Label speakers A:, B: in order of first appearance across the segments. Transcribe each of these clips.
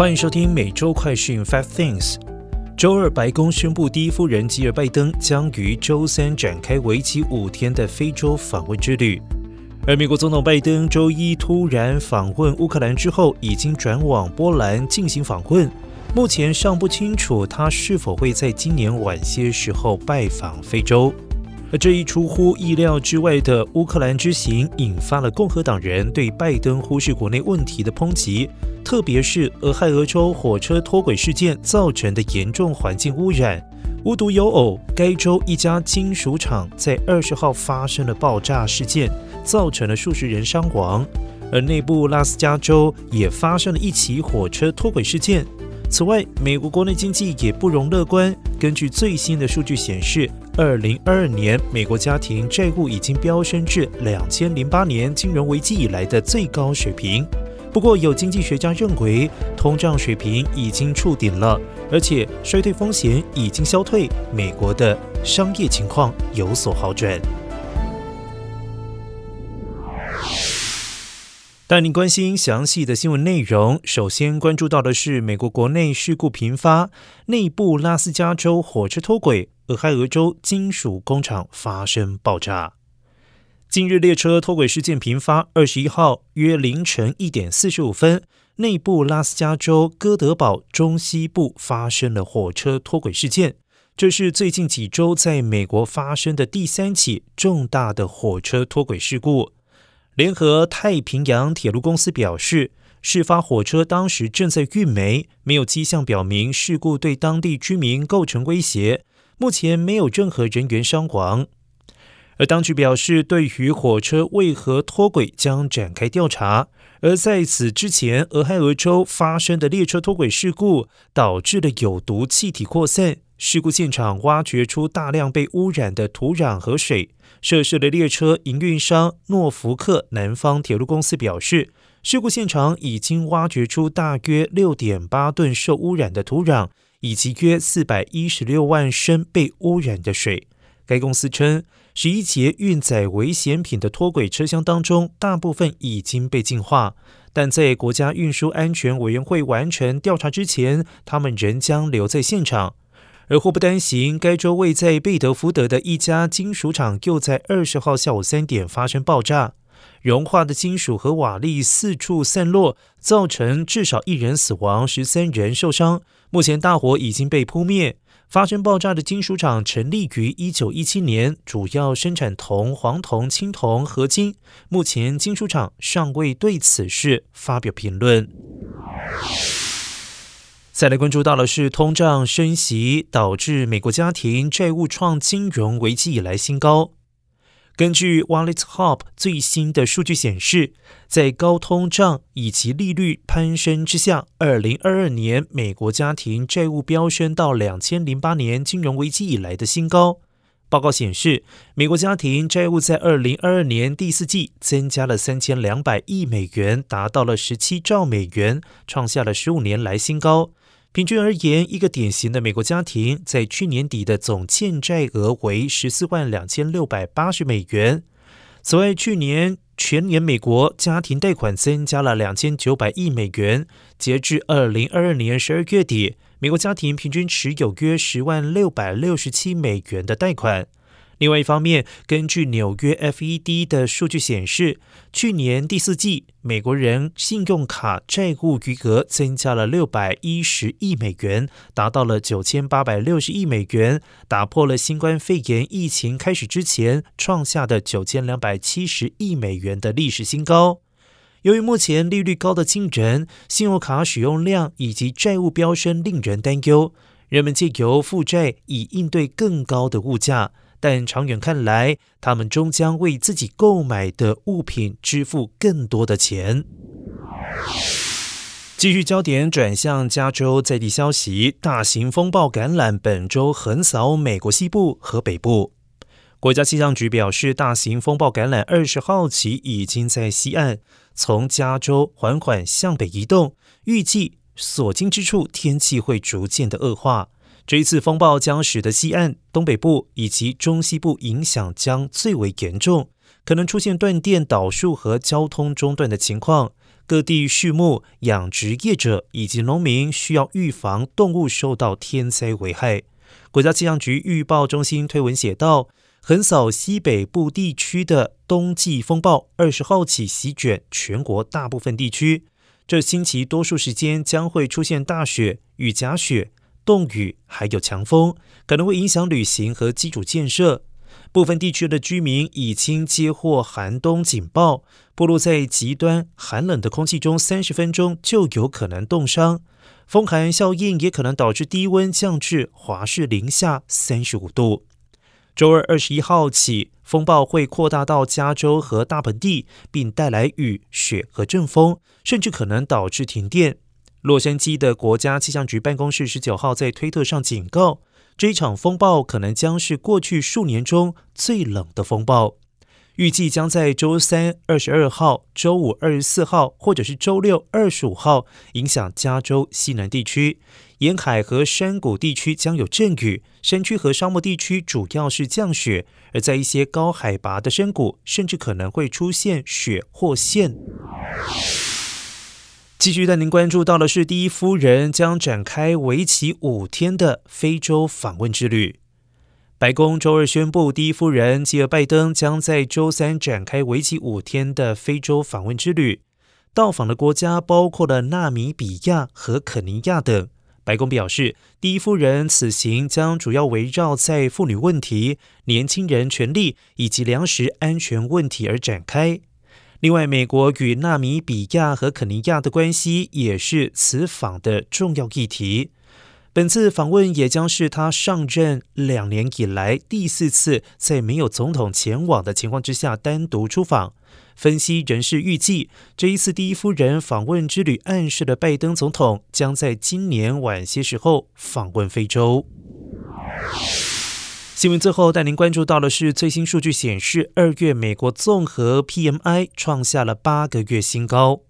A: 欢迎收听每周快讯 Five Things。周二，白宫宣布，第一夫人吉尔拜登将于周三展开为期五天的非洲访问之旅。而美国总统拜登周一突然访问乌克兰之后，已经转往波兰进行访问。目前尚不清楚他是否会在今年晚些时候拜访非洲。而这一出乎意料之外的乌克兰之行，引发了共和党人对拜登忽视国内问题的抨击，特别是俄亥俄州火车脱轨事件造成的严重环境污染。无独有偶，该州一家金属厂在二十号发生了爆炸事件，造成了数十人伤亡。而内部拉斯加州也发生了一起火车脱轨事件。此外，美国国内经济也不容乐观。根据最新的数据显示，二零二二年美国家庭债务已经飙升至两千零八年金融危机以来的最高水平。不过，有经济学家认为，通胀水平已经触顶了，而且衰退风险已经消退，美国的商业情况有所好转。带您关心详细的新闻内容。首先关注到的是美国国内事故频发，内部拉斯加州火车脱轨，俄亥俄州金属工厂发生爆炸。近日列车脱轨事件频发。二十一号约凌晨一点四十五分，内部拉斯加州哥德堡中西部发生了火车脱轨事件。这是最近几周在美国发生的第三起重大的火车脱轨事故。联合太平洋铁路公司表示，事发火车当时正在运煤，没有迹象表明事故对当地居民构成威胁。目前没有任何人员伤亡。而当局表示，对于火车为何脱轨将展开调查。而在此之前，俄亥俄州发生的列车脱轨事故导致了有毒气体扩散，事故现场挖掘出大量被污染的土壤和水。涉事的列车营运商诺福克南方铁路公司表示，事故现场已经挖掘出大约六点八吨受污染的土壤，以及约四百一十六万升被污染的水。该公司称，十一节运载危险品的脱轨车厢当中，大部分已经被净化，但在国家运输安全委员会完成调查之前，他们仍将留在现场。而祸不单行，该州位在贝德福德的一家金属厂又在二十号下午三点发生爆炸，融化的金属和瓦砾四处散落，造成至少一人死亡，十三人受伤。目前大火已经被扑灭。发生爆炸的金属厂成立于一九一七年，主要生产铜、黄铜、青铜、合金。目前金属厂尚未对此事发表评论。再来关注到的是，通胀升息导致美国家庭债务创金融危机以来新高。根据 Wallet Hub 最新的数据显示，在高通胀以及利率攀升之下，二零二二年美国家庭债务飙升到两千零八年金融危机以来的新高。报告显示，美国家庭债务在二零二二年第四季增加了三千两百亿美元，达到了十七兆美元，创下了十五年来新高。平均而言，一个典型的美国家庭在去年底的总欠债额为十四万两千六百八十美元。此外，去年全年美国家庭贷款增加了两千九百亿美元。截至二零二二年十二月底，美国家庭平均持有约十万六百六十七美元的贷款。另外一方面，根据纽约 FED 的数据显示，去年第四季美国人信用卡债务余额增加了六百一十亿美元，达到了九千八百六十亿美元，打破了新冠肺炎疫情开始之前创下的九千两百七十亿美元的历史新高。由于目前利率高的惊人，信用卡使用量以及债务飙升令人担忧，人们借由负债以应对更高的物价。但长远看来，他们终将为自己购买的物品支付更多的钱。继续焦点转向加州在地消息，大型风暴橄榄本周横扫美国西部和北部。国家气象局表示，大型风暴橄榄二十号起已经在西岸从加州缓缓向北移动，预计所经之处天气会逐渐的恶化。这一次风暴将使得西岸、东北部以及中西部影响将最为严重，可能出现断电、倒树和交通中断的情况。各地畜牧、养殖业者以及农民需要预防动物受到天灾危害。国家气象局预报中心推文写道：“横扫西北部地区的冬季风暴，二十号起席卷全国大部分地区。这星期多数时间将会出现大雪、与夹雪、冻雨，还有强风，可能会影响旅行和基础建设。”部分地区的居民已经接获寒冬警报，暴露在极端寒冷的空气中，三十分钟就有可能冻伤。风寒效应也可能导致低温降至华氏零下三十五度。周二二十一号起，风暴会扩大到加州和大盆地，并带来雨、雪和阵风，甚至可能导致停电。洛杉矶的国家气象局办公室十九号在推特上警告。这场风暴可能将是过去数年中最冷的风暴，预计将在周三二十二号、周五二十四号，或者是周六二十五号影响加州西南地区，沿海和山谷地区将有阵雨，山区和沙漠地区主要是降雪，而在一些高海拔的山谷，甚至可能会出现雪或线。继续带您关注到的是，第一夫人将展开为期五天的非洲访问之旅。白宫周二宣布，第一夫人吉尔拜登将在周三展开为期五天的非洲访问之旅，到访的国家包括了纳米比亚和肯尼亚等。白宫表示，第一夫人此行将主要围绕在妇女问题、年轻人权利以及粮食安全问题而展开。另外，美国与纳米比亚和肯尼亚的关系也是此访的重要议题。本次访问也将是他上任两年以来第四次在没有总统前往的情况之下单独出访。分析人士预计，这一次第一夫人访问之旅暗示了拜登总统将在今年晚些时候访问非洲。新闻最后带您关注到的是最新数据显示，二月美国综合 PMI 创下了八个月新高。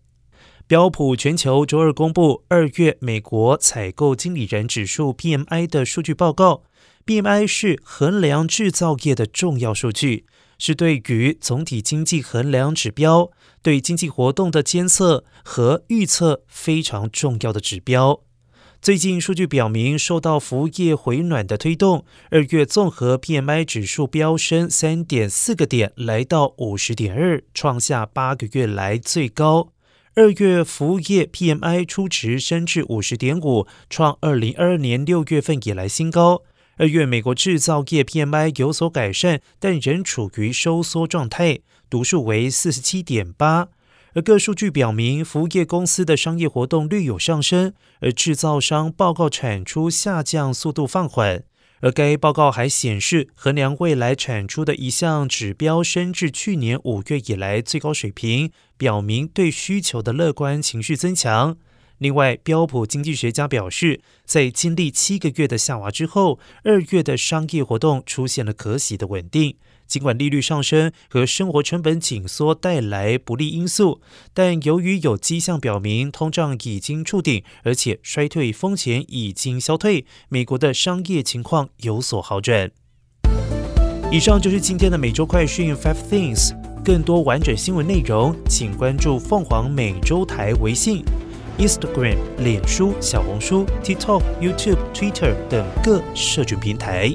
A: 标普全球周二公布二月美国采购经理人指数 PMI 的数据报告。PMI 是衡量制造业的重要数据，是对于总体经济衡量指标、对经济活动的监测和预测非常重要的指标。最近数据表明，受到服务业回暖的推动，二月综合 PMI 指数飙升三点四个点，来到五十点二，创下八个月来最高。二月服务业 PMI 初值升至五十点五，创二零二二年六月份以来新高。二月美国制造业 PMI 有所改善，但仍处于收缩状态，读数为四十七点八。而各数据表明，服务业公司的商业活动略有上升，而制造商报告产出下降速度放缓。而该报告还显示，衡量未来产出的一项指标升至去年五月以来最高水平，表明对需求的乐观情绪增强。另外，标普经济学家表示，在经历七个月的下滑之后，二月的商业活动出现了可喜的稳定。尽管利率上升和生活成本紧缩带来不利因素，但由于有迹象表明通胀已经触顶，而且衰退风险已经消退，美国的商业情况有所好转。以上就是今天的每周快讯 Five Things。更多完整新闻内容，请关注凤凰美洲台微信、Instagram、脸书、小红书、TikTok、YouTube、Twitter 等各社群平台。